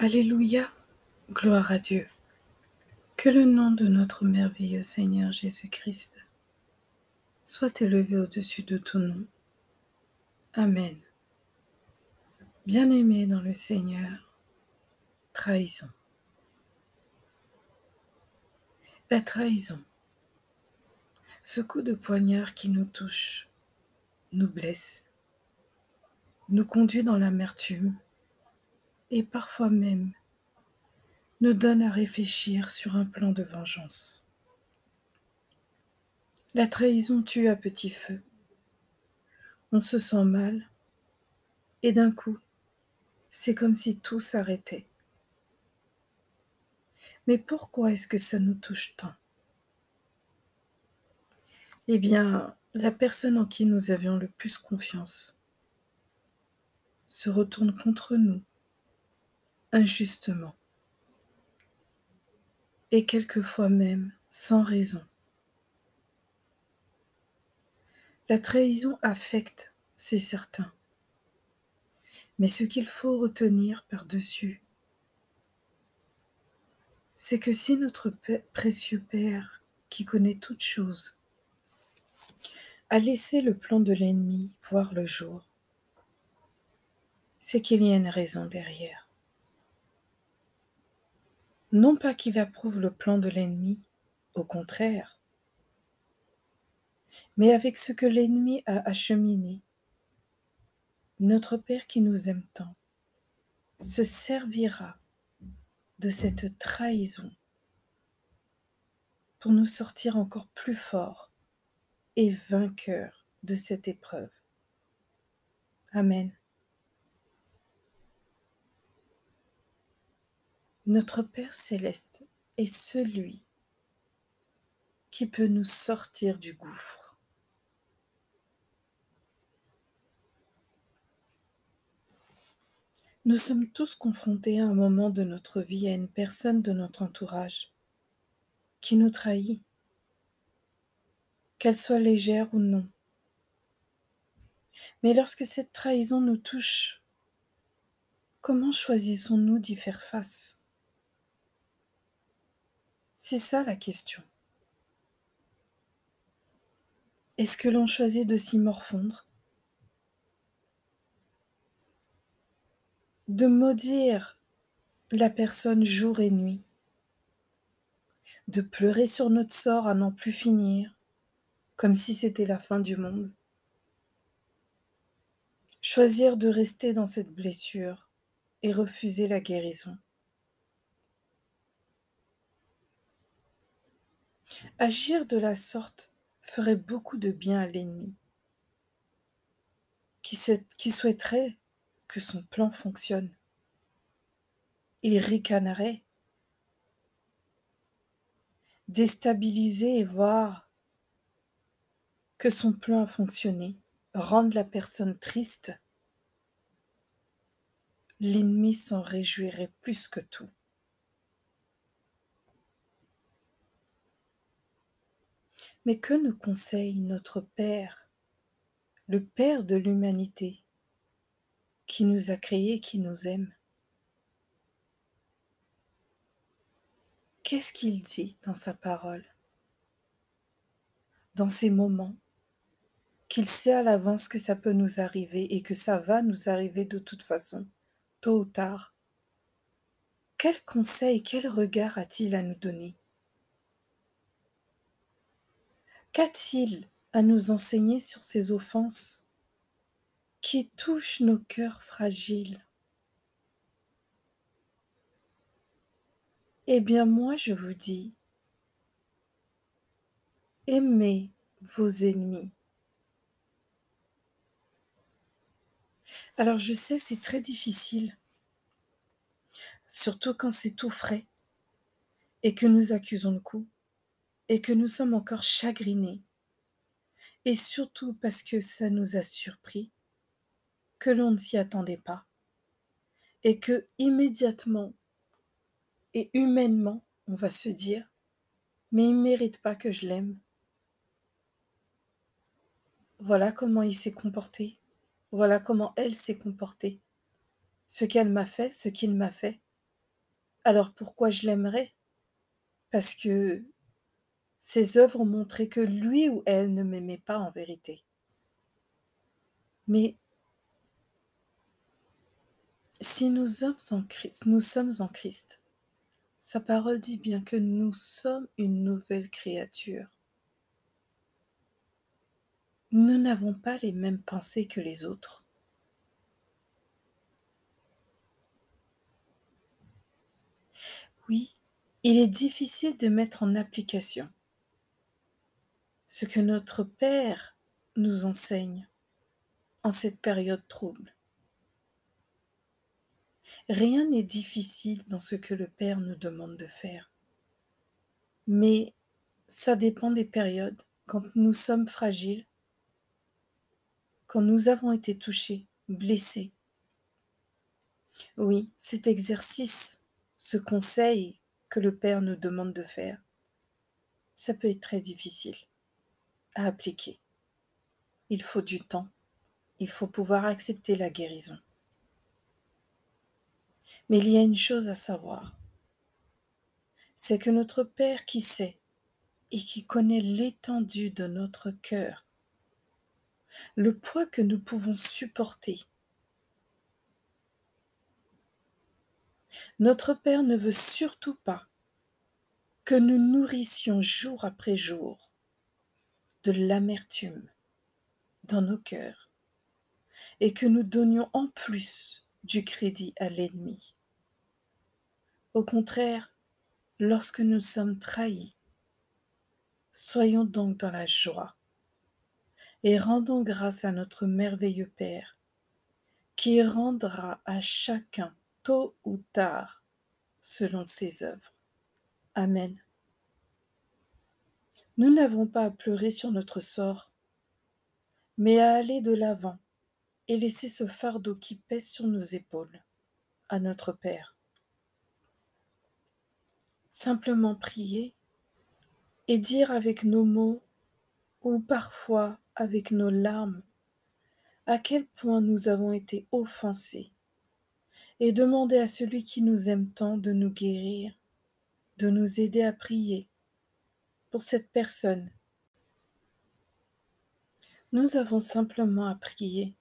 Alléluia, gloire à Dieu. Que le nom de notre merveilleux Seigneur Jésus-Christ soit élevé au-dessus de tout nom. Amen. Bien-aimés dans le Seigneur, trahison. La trahison, ce coup de poignard qui nous touche, nous blesse, nous conduit dans l'amertume et parfois même nous donne à réfléchir sur un plan de vengeance. La trahison tue à petit feu. On se sent mal et d'un coup, c'est comme si tout s'arrêtait. Mais pourquoi est-ce que ça nous touche tant? Eh bien, la personne en qui nous avions le plus confiance se retourne contre nous injustement, et quelquefois même sans raison. La trahison affecte, c'est certain, mais ce qu'il faut retenir par-dessus, c'est que si notre précieux Père, qui connaît toutes choses, a laissé le plan de l'ennemi voir le jour, c'est qu'il y a une raison derrière. Non pas qu'il approuve le plan de l'ennemi, au contraire, mais avec ce que l'ennemi a acheminé, notre Père qui nous aime tant se servira de cette trahison pour nous sortir encore plus forts et vainqueurs de cette épreuve. Amen. Notre Père céleste est celui qui peut nous sortir du gouffre. Nous sommes tous confrontés à un moment de notre vie à une personne de notre entourage qui nous trahit, qu'elle soit légère ou non. Mais lorsque cette trahison nous touche, comment choisissons-nous d'y faire face? C'est ça la question. Est-ce que l'on choisit de s'y morfondre? De maudire la personne jour et nuit. De pleurer sur notre sort à n'en plus finir, comme si c'était la fin du monde. Choisir de rester dans cette blessure et refuser la guérison Agir de la sorte ferait beaucoup de bien à l'ennemi, qui, souhaiterait que son plan fonctionne. Il ricanerait, déstabiliser et voir que son plan a fonctionné, rendre la personne triste, l'ennemi s'en réjouirait plus que tout. Mais que nous conseille notre Père, le Père de l'humanité, qui nous a créés, qui nous aime? Qu'est-ce qu'il dit dans sa parole? Dans ces moments qu'il sait à l'avance que ça peut nous arriver et que ça va nous arriver de toute façon, tôt ou tard. Quel conseil, quel regard a-t-il à nous donner? Qu'a-t-il à nous enseigner sur ces offenses qui touchent nos cœurs fragiles? Eh bien moi je vous dis, aimez vos ennemis. Alors je sais, c'est très difficile, surtout quand c'est tout frais et que nous accusons le coup et que nous sommes encore chagrinés, et surtout parce que ça nous a surpris, que l'on ne s'y attendait pas, et que immédiatement et humainement, on va se dire, mais il ne mérite pas que je l'aime. Voilà comment il s'est comporté, voilà comment elle s'est comportée, ce qu'elle m'a fait, ce qu'il m'a fait, Alors pourquoi je l'aimerais? Parce que ses œuvres ont montré que lui ou elle ne m'aimait pas en vérité. Mais si nous sommes en Christ, nous sommes en Christ, sa parole dit bien que nous sommes une nouvelle créature. Nous n'avons pas les mêmes pensées que les autres. Oui, il est difficile de mettre en application ce que notre Père nous enseigne en cette période trouble. Rien n'est difficile dans ce que le Père nous demande de faire. Mais ça dépend des périodes. Quand nous sommes fragiles, quand nous avons été touchés, blessés. Oui, cet exercice, ce conseil que le Père nous demande de faire, ça peut être très difficile appliquer. Il faut du temps. Il faut pouvoir accepter la guérison. Mais il y a une chose à savoir, c'est que notre Père qui sait et qui connaît l'étendue de notre cœur, le poids que nous pouvons supporter, notre Père ne veut surtout pas que nous nourrissions jour après jour l'amertume dans nos cœurs et que nous donnions en plus du crédit à l'ennemi. Au contraire, lorsque nous sommes trahis, soyons donc dans la joie et rendons grâce à notre merveilleux Père qui rendra à chacun tôt ou tard selon ses œuvres. Amen. Nous n'avons pas à pleurer sur notre sort, mais à aller de l'avant et laisser ce fardeau qui pèse sur nos épaules à notre Père. Simplement prier et dire avec nos mots ou parfois avec nos larmes à quel point nous avons été offensés et demander à celui qui nous aime tant de nous guérir, de nous aider à prier pour cette personne. Nous avons simplement à prier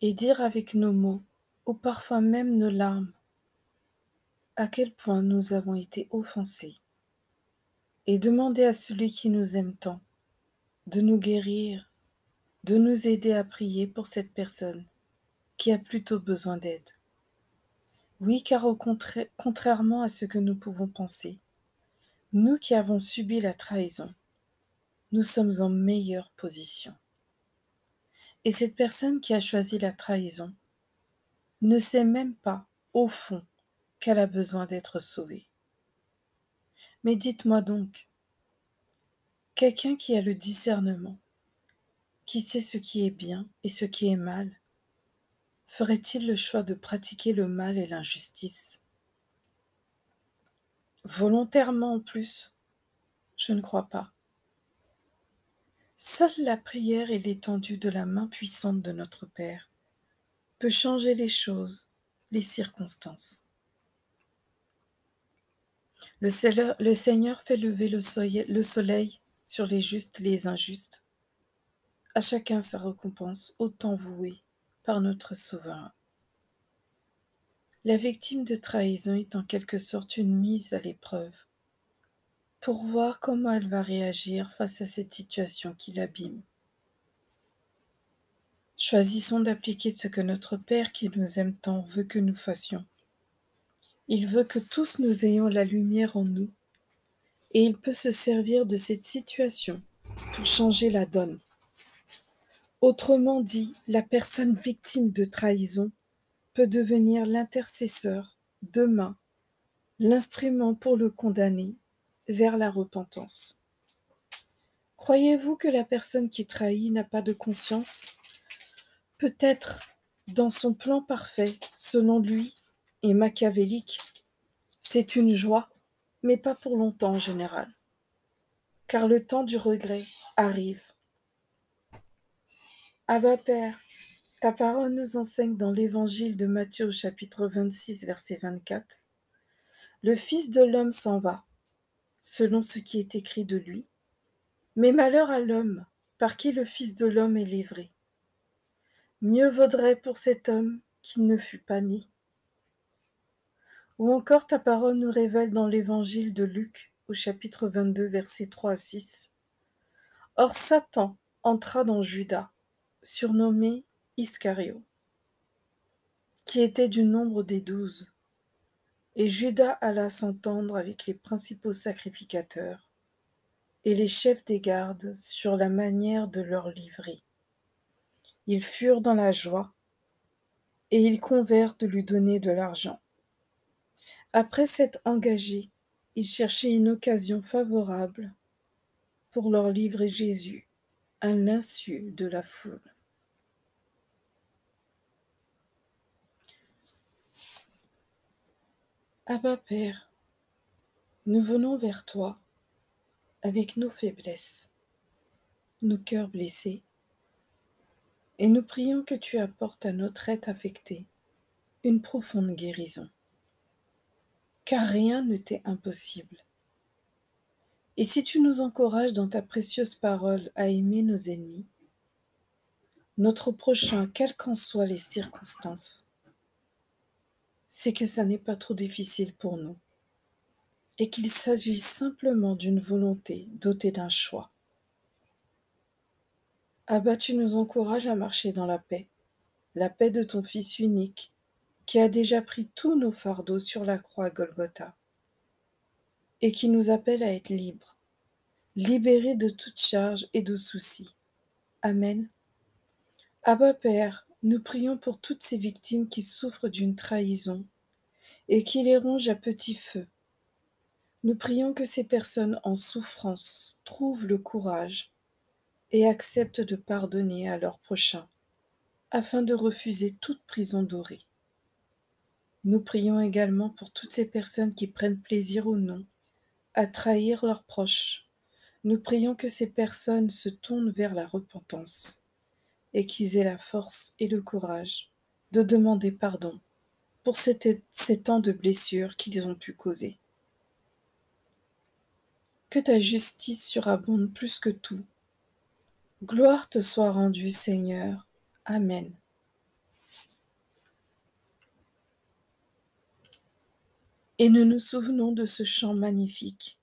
et dire avec nos mots, ou parfois même nos larmes, à quel point nous avons été offensés, et demander à celui qui nous aime tant de nous guérir, de nous aider à prier pour cette personne qui a plutôt besoin d'aide. Oui, car au contraire, contrairement à ce que nous pouvons penser, nous qui avons subi la trahison, nous sommes en meilleure position. Et cette personne qui a choisi la trahison ne sait même pas, au fond, qu'elle a besoin d'être sauvée. Mais dites-moi donc, quelqu'un qui a le discernement, qui sait ce qui est bien et ce qui est mal, ferait-il le choix de pratiquer le mal et l'injustice? Volontairement en plus Je ne crois pas. Seule la prière et l'étendue de la main puissante de notre Père peut changer les choses, les circonstances. Le Seigneur, fait lever le soleil, le soleil sur les justes, les injustes. À chacun sa récompense, autant vouée par notre Sauveur. La victime de trahison est en quelque sorte une mise à l'épreuve pour voir comment elle va réagir face à cette situation qui l'abîme. Choisissons d'appliquer ce que notre Père qui nous aime tant veut que nous fassions. Il veut que tous nous ayons la lumière en nous, et il peut se servir de cette situation pour changer la donne. Autrement dit, la personne victime de trahison devenir l'intercesseur, demain, l'instrument pour le condamner vers la repentance. Croyez-vous que la personne qui trahit n'a pas de conscience? Peut-être dans son plan parfait, selon lui, et machiavélique, c'est une joie, mais pas pour longtemps en général, car le temps du regret arrive. Abba Père, ta parole nous enseigne dans l'évangile de Matthieu au chapitre 26, verset 24 Le Fils de l'homme s'en va, selon ce qui est écrit de lui. Mais malheur à l'homme par qui le Fils de l'homme est livré. Mieux vaudrait pour cet homme qu'il ne fût pas né. Ou encore ta parole nous révèle dans l'évangile de Luc au chapitre 22 versets 3 à 6. Or Satan entra dans Judas, surnommé Iscario, qui était du nombre des douze. Et Judas alla s'entendre avec les principaux sacrificateurs et les chefs des gardes sur la manière de leur livrer. Ils furent dans la joie, et ils convinrent de lui donner de l'argent. Après s'être engagés, ils cherchaient une occasion favorable pour leur livrer Jésus à l'insu de la foule. Abba Père, nous venons vers toi avec nos faiblesses, nos cœurs blessés, et nous prions que tu apportes à notre être affecté une profonde guérison, car rien ne t'est impossible. Et si tu nous encourages dans ta précieuse parole à aimer nos ennemis, notre prochain, quelles qu'en soient les circonstances, c'est que ça n'est pas trop difficile pour nous et qu'il s'agit simplement d'une volonté dotée d'un choix. Abba, tu nous encourages à marcher dans la paix, la paix de ton Fils unique, qui a déjà pris tous nos fardeaux sur la croix Golgotha, et qui nous appelle à être libres, libérés de toute charge et de soucis. Amen. Abba Père, nous prions pour toutes ces victimes qui souffrent d'une trahison et qui les rongent à petit feu. Nous prions que ces personnes en souffrance trouvent le courage et acceptent de pardonner à leur prochain, afin de refuser toute prison dorée. Nous prions également pour toutes ces personnes qui prennent plaisir ou non à trahir leurs proches. Nous prions que ces personnes se tournent vers la repentance et qu'ils aient la force et le courage de demander pardon pour ces, temps de blessures qu'ils ont pu causer. Que ta justice surabonde plus que tout. Gloire te soit rendue, Seigneur. Amen. Et nous nous souvenons de ce chant magnifique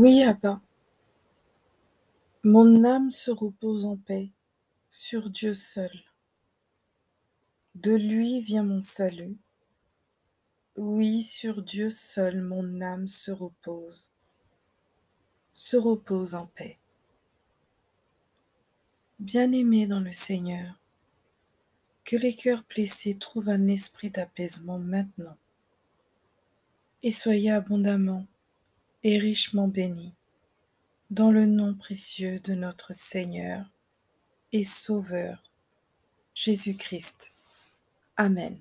Oui, Abba. Mon âme se repose en paix sur Dieu seul. De lui vient mon salut. Oui, sur Dieu seul mon âme se repose, se repose en paix. Bien-aimés dans le Seigneur, que les cœurs blessés trouvent un esprit d'apaisement maintenant, et soyez abondamment et richement béni, dans le nom précieux de notre Seigneur et Sauveur, Jésus-Christ. Amen.